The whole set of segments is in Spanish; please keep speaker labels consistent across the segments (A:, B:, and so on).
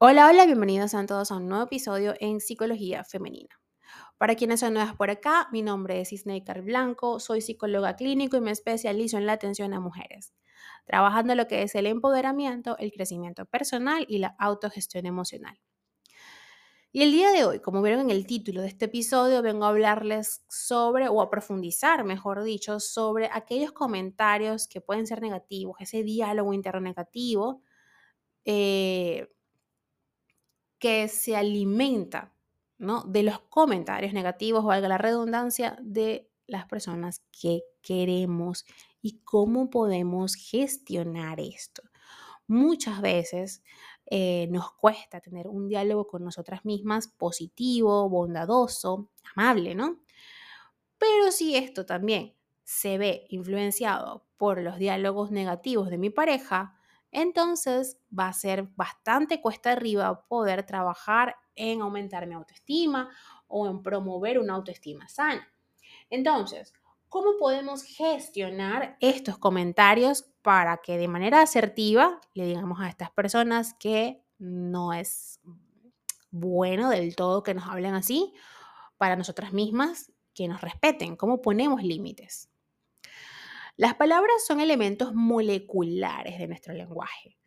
A: Hola, hola, bienvenidos a todos a un nuevo episodio en Psicología Femenina. Para quienes son nuevas por acá, mi nombre es Isneikar Blanco, soy psicóloga clínico y me especializo en la atención a mujeres, trabajando lo que es el empoderamiento, el crecimiento personal y la autogestión emocional. Y el día de hoy, como vieron en el título de este episodio, vengo a hablarles sobre, o a profundizar, mejor dicho, sobre aquellos comentarios que pueden ser negativos, ese diálogo interno negativo, eh, que se alimenta ¿no? de los comentarios negativos, valga la redundancia, de las personas que queremos y cómo podemos gestionar esto. Muchas veces eh, nos cuesta tener un diálogo con nosotras mismas positivo, bondadoso, amable, ¿no? Pero si esto también se ve influenciado por los diálogos negativos de mi pareja, entonces va a ser bastante cuesta arriba poder trabajar en aumentar mi autoestima o en promover una autoestima sana. Entonces, ¿cómo podemos gestionar estos comentarios para que de manera asertiva le digamos a estas personas que no es bueno del todo que nos hablen así, para nosotras mismas, que nos respeten? ¿Cómo ponemos límites? Las palabras son elementos moleculares de nuestro lenguaje.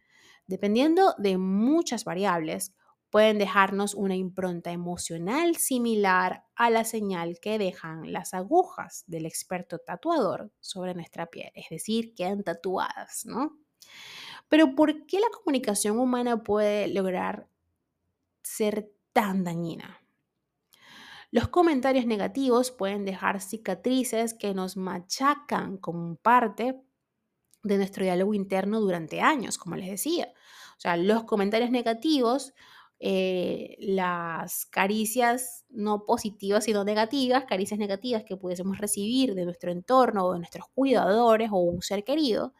A: Dependiendo de muchas variables, pueden dejarnos una impronta emocional similar a la señal que dejan las agujas del experto tatuador sobre nuestra piel, es decir, quedan tatuadas, ¿no? Pero ¿por qué la comunicación humana puede lograr ser tan dañina? Los comentarios negativos pueden dejar cicatrices que nos machacan como parte de nuestro diálogo interno durante años, como les decía. O sea, los comentarios negativos, eh, las caricias no positivas, sino negativas, caricias negativas que pudiésemos recibir de nuestro entorno o de nuestros cuidadores o un ser querido,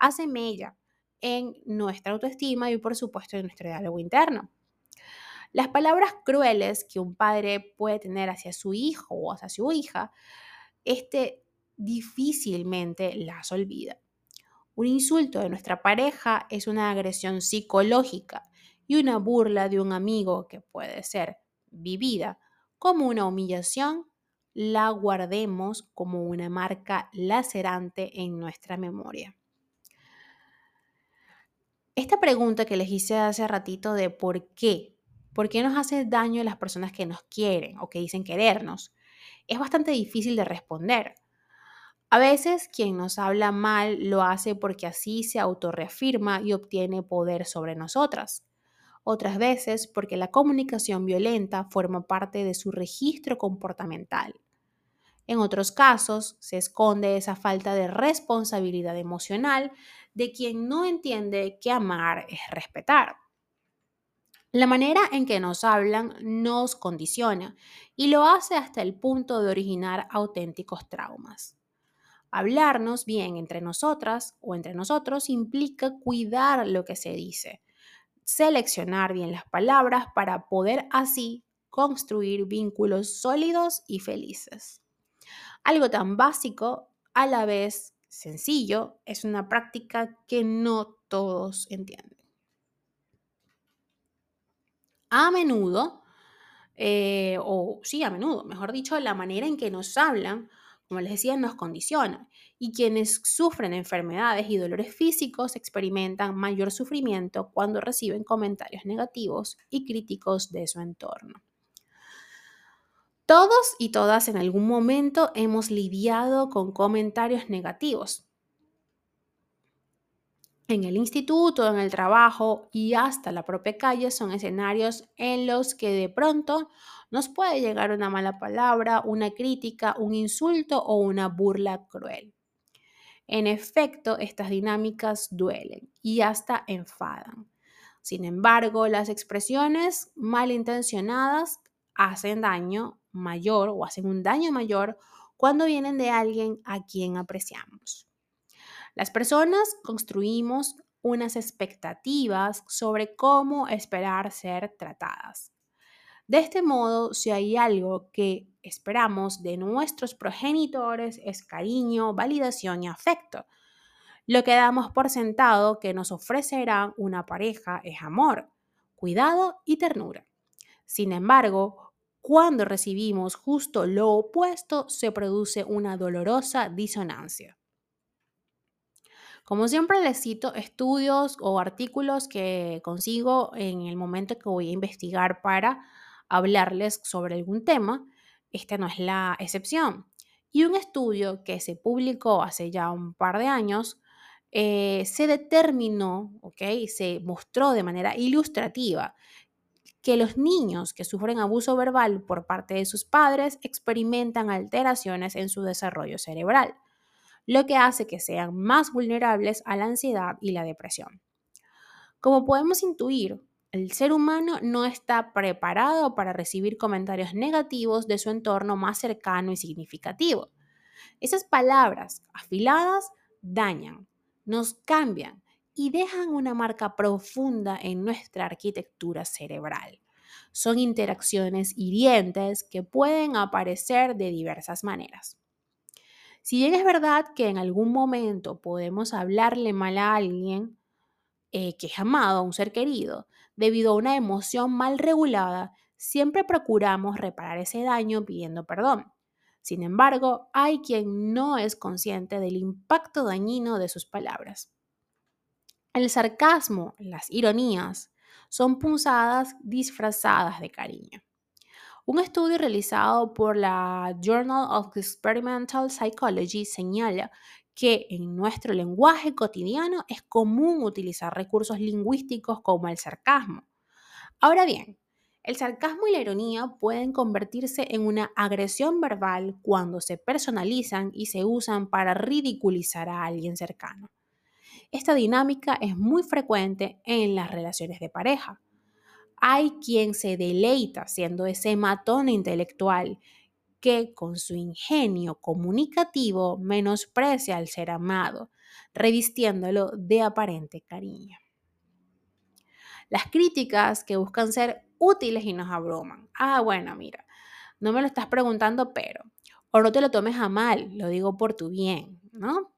A: hacen mella en nuestra autoestima y por supuesto en nuestro diálogo interno. Las palabras crueles que un padre puede tener hacia su hijo o hacia su hija, este difícilmente las olvida. Un insulto de nuestra pareja es una agresión psicológica y una burla de un amigo que puede ser vivida como una humillación, la guardemos como una marca lacerante en nuestra memoria. Esta pregunta que les hice hace ratito de por qué ¿Por qué nos hace daño las personas que nos quieren o que dicen querernos? Es bastante difícil de responder. A veces quien nos habla mal lo hace porque así se autorreafirma y obtiene poder sobre nosotras. Otras veces porque la comunicación violenta forma parte de su registro comportamental. En otros casos se esconde esa falta de responsabilidad emocional de quien no entiende que amar es respetar. La manera en que nos hablan nos condiciona y lo hace hasta el punto de originar auténticos traumas. Hablarnos bien entre nosotras o entre nosotros implica cuidar lo que se dice, seleccionar bien las palabras para poder así construir vínculos sólidos y felices. Algo tan básico, a la vez sencillo, es una práctica que no todos entienden a menudo, eh, o sí, a menudo, mejor dicho, la manera en que nos hablan, como les decía, nos condiciona. Y quienes sufren enfermedades y dolores físicos experimentan mayor sufrimiento cuando reciben comentarios negativos y críticos de su entorno. Todos y todas en algún momento hemos lidiado con comentarios negativos, en el instituto, en el trabajo y hasta la propia calle son escenarios en los que de pronto nos puede llegar una mala palabra, una crítica, un insulto o una burla cruel. En efecto, estas dinámicas duelen y hasta enfadan. Sin embargo, las expresiones malintencionadas hacen daño mayor o hacen un daño mayor cuando vienen de alguien a quien apreciamos. Las personas construimos unas expectativas sobre cómo esperar ser tratadas. De este modo, si hay algo que esperamos de nuestros progenitores es cariño, validación y afecto. Lo que damos por sentado que nos ofrecerá una pareja es amor, cuidado y ternura. Sin embargo, cuando recibimos justo lo opuesto, se produce una dolorosa disonancia. Como siempre les cito estudios o artículos que consigo en el momento que voy a investigar para hablarles sobre algún tema. Esta no es la excepción. Y un estudio que se publicó hace ya un par de años eh, se determinó, ¿ok? Se mostró de manera ilustrativa que los niños que sufren abuso verbal por parte de sus padres experimentan alteraciones en su desarrollo cerebral lo que hace que sean más vulnerables a la ansiedad y la depresión. Como podemos intuir, el ser humano no está preparado para recibir comentarios negativos de su entorno más cercano y significativo. Esas palabras afiladas dañan, nos cambian y dejan una marca profunda en nuestra arquitectura cerebral. Son interacciones hirientes que pueden aparecer de diversas maneras. Si bien es verdad que en algún momento podemos hablarle mal a alguien eh, que es amado, a un ser querido, debido a una emoción mal regulada, siempre procuramos reparar ese daño pidiendo perdón. Sin embargo, hay quien no es consciente del impacto dañino de sus palabras. El sarcasmo, las ironías, son punzadas disfrazadas de cariño. Un estudio realizado por la Journal of Experimental Psychology señala que en nuestro lenguaje cotidiano es común utilizar recursos lingüísticos como el sarcasmo. Ahora bien, el sarcasmo y la ironía pueden convertirse en una agresión verbal cuando se personalizan y se usan para ridiculizar a alguien cercano. Esta dinámica es muy frecuente en las relaciones de pareja. Hay quien se deleita siendo ese matón intelectual que con su ingenio comunicativo menosprecia al ser amado, revistiéndolo de aparente cariño. Las críticas que buscan ser útiles y nos abruman. Ah, bueno, mira, no me lo estás preguntando, pero, o no te lo tomes a mal, lo digo por tu bien, ¿no?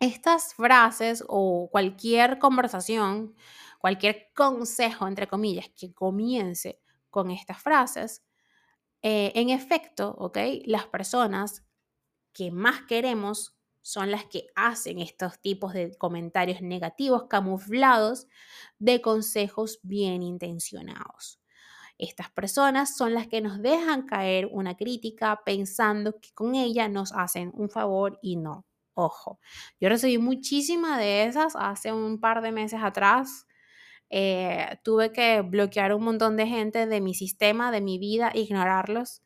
A: Estas frases o cualquier conversación cualquier consejo, entre comillas, que comience con estas frases, eh, en efecto, ¿ok? Las personas que más queremos son las que hacen estos tipos de comentarios negativos camuflados de consejos bien intencionados. Estas personas son las que nos dejan caer una crítica pensando que con ella nos hacen un favor y no. Ojo, yo recibí muchísimas de esas hace un par de meses atrás eh, tuve que bloquear un montón de gente de mi sistema, de mi vida, ignorarlos,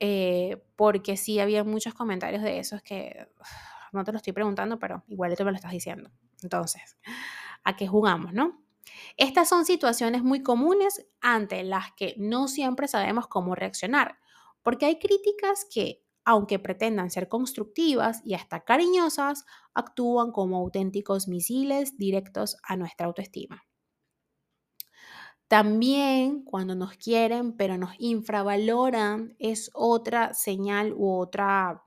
A: eh, porque sí había muchos comentarios de esos que no te lo estoy preguntando, pero igual tú me lo estás diciendo. Entonces, ¿a qué jugamos, no? Estas son situaciones muy comunes ante las que no siempre sabemos cómo reaccionar, porque hay críticas que, aunque pretendan ser constructivas y hasta cariñosas, actúan como auténticos misiles directos a nuestra autoestima. También cuando nos quieren, pero nos infravaloran, es otra señal u otra,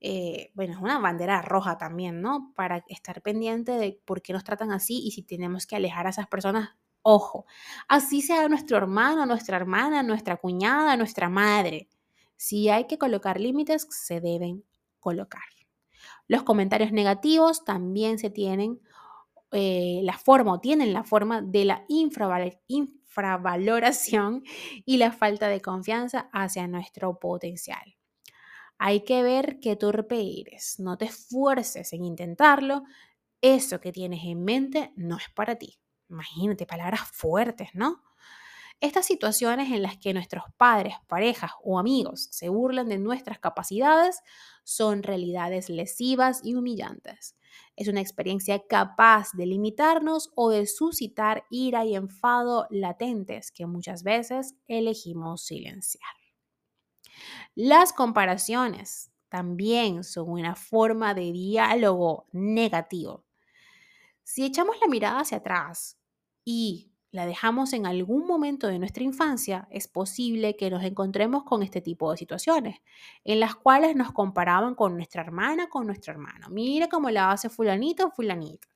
A: eh, bueno, es una bandera roja también, ¿no? Para estar pendiente de por qué nos tratan así y si tenemos que alejar a esas personas, ojo, así sea nuestro hermano, nuestra hermana, nuestra cuñada, nuestra madre. Si hay que colocar límites, se deben colocar. Los comentarios negativos también se tienen eh, la forma o tienen la forma de la infravaloración y la falta de confianza hacia nuestro potencial. Hay que ver qué torpe eres, no te esfuerces en intentarlo, eso que tienes en mente no es para ti. Imagínate, palabras fuertes, ¿no? Estas situaciones en las que nuestros padres, parejas o amigos se burlan de nuestras capacidades son realidades lesivas y humillantes. Es una experiencia capaz de limitarnos o de suscitar ira y enfado latentes que muchas veces elegimos silenciar. Las comparaciones también son una forma de diálogo negativo. Si echamos la mirada hacia atrás y la dejamos en algún momento de nuestra infancia, es posible que nos encontremos con este tipo de situaciones, en las cuales nos comparaban con nuestra hermana, con nuestro hermano. Mira cómo la hace fulanito o fulanita.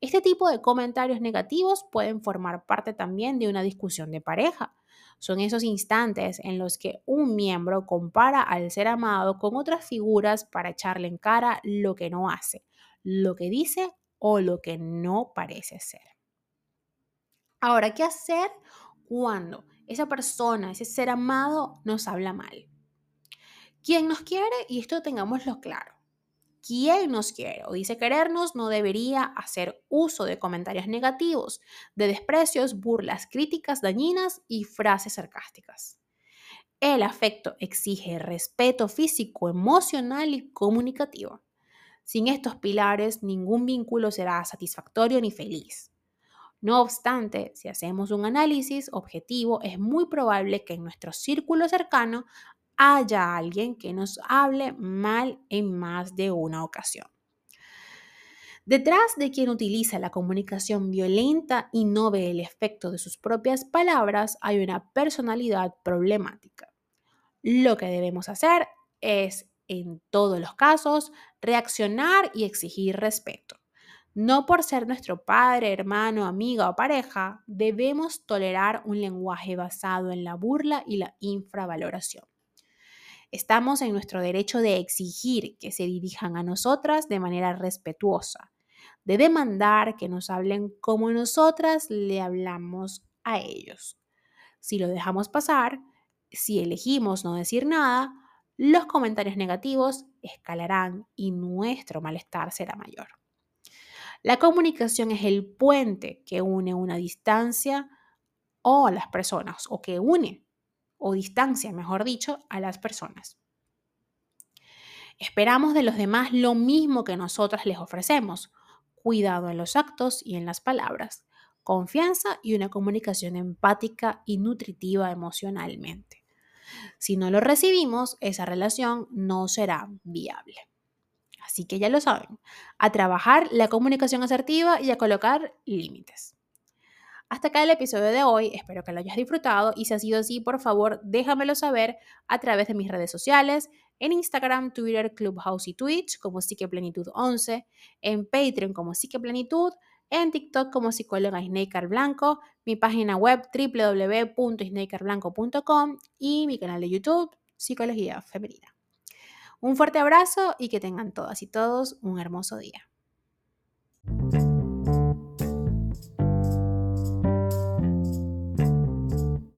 A: Este tipo de comentarios negativos pueden formar parte también de una discusión de pareja. Son esos instantes en los que un miembro compara al ser amado con otras figuras para echarle en cara lo que no hace, lo que dice o lo que no parece ser. Ahora, ¿qué hacer cuando esa persona, ese ser amado, nos habla mal? ¿Quién nos quiere? Y esto tengámoslo claro quien nos quiere o dice querernos no debería hacer uso de comentarios negativos, de desprecios, burlas, críticas dañinas y frases sarcásticas. El afecto exige respeto físico, emocional y comunicativo. Sin estos pilares, ningún vínculo será satisfactorio ni feliz. No obstante, si hacemos un análisis objetivo, es muy probable que en nuestro círculo cercano haya alguien que nos hable mal en más de una ocasión. Detrás de quien utiliza la comunicación violenta y no ve el efecto de sus propias palabras hay una personalidad problemática. Lo que debemos hacer es, en todos los casos, reaccionar y exigir respeto. No por ser nuestro padre, hermano, amiga o pareja, debemos tolerar un lenguaje basado en la burla y la infravaloración. Estamos en nuestro derecho de exigir que se dirijan a nosotras de manera respetuosa, de demandar que nos hablen como nosotras le hablamos a ellos. Si lo dejamos pasar, si elegimos no decir nada, los comentarios negativos escalarán y nuestro malestar será mayor. La comunicación es el puente que une una distancia o a las personas, o que une o distancia, mejor dicho, a las personas. Esperamos de los demás lo mismo que nosotras les ofrecemos, cuidado en los actos y en las palabras, confianza y una comunicación empática y nutritiva emocionalmente. Si no lo recibimos, esa relación no será viable. Así que ya lo saben, a trabajar la comunicación asertiva y a colocar límites. Hasta acá el episodio de hoy, espero que lo hayas disfrutado y si ha sido así, por favor, déjamelo saber a través de mis redes sociales, en Instagram, Twitter, Clubhouse y Twitch como Psiqueplenitud 11, en Patreon como Psiqueplenitud, en TikTok como psicóloga Snaker Blanco, mi página web www.snakerblanco.com y mi canal de YouTube Psicología Femenina. Un fuerte abrazo y que tengan todas y todos un hermoso día.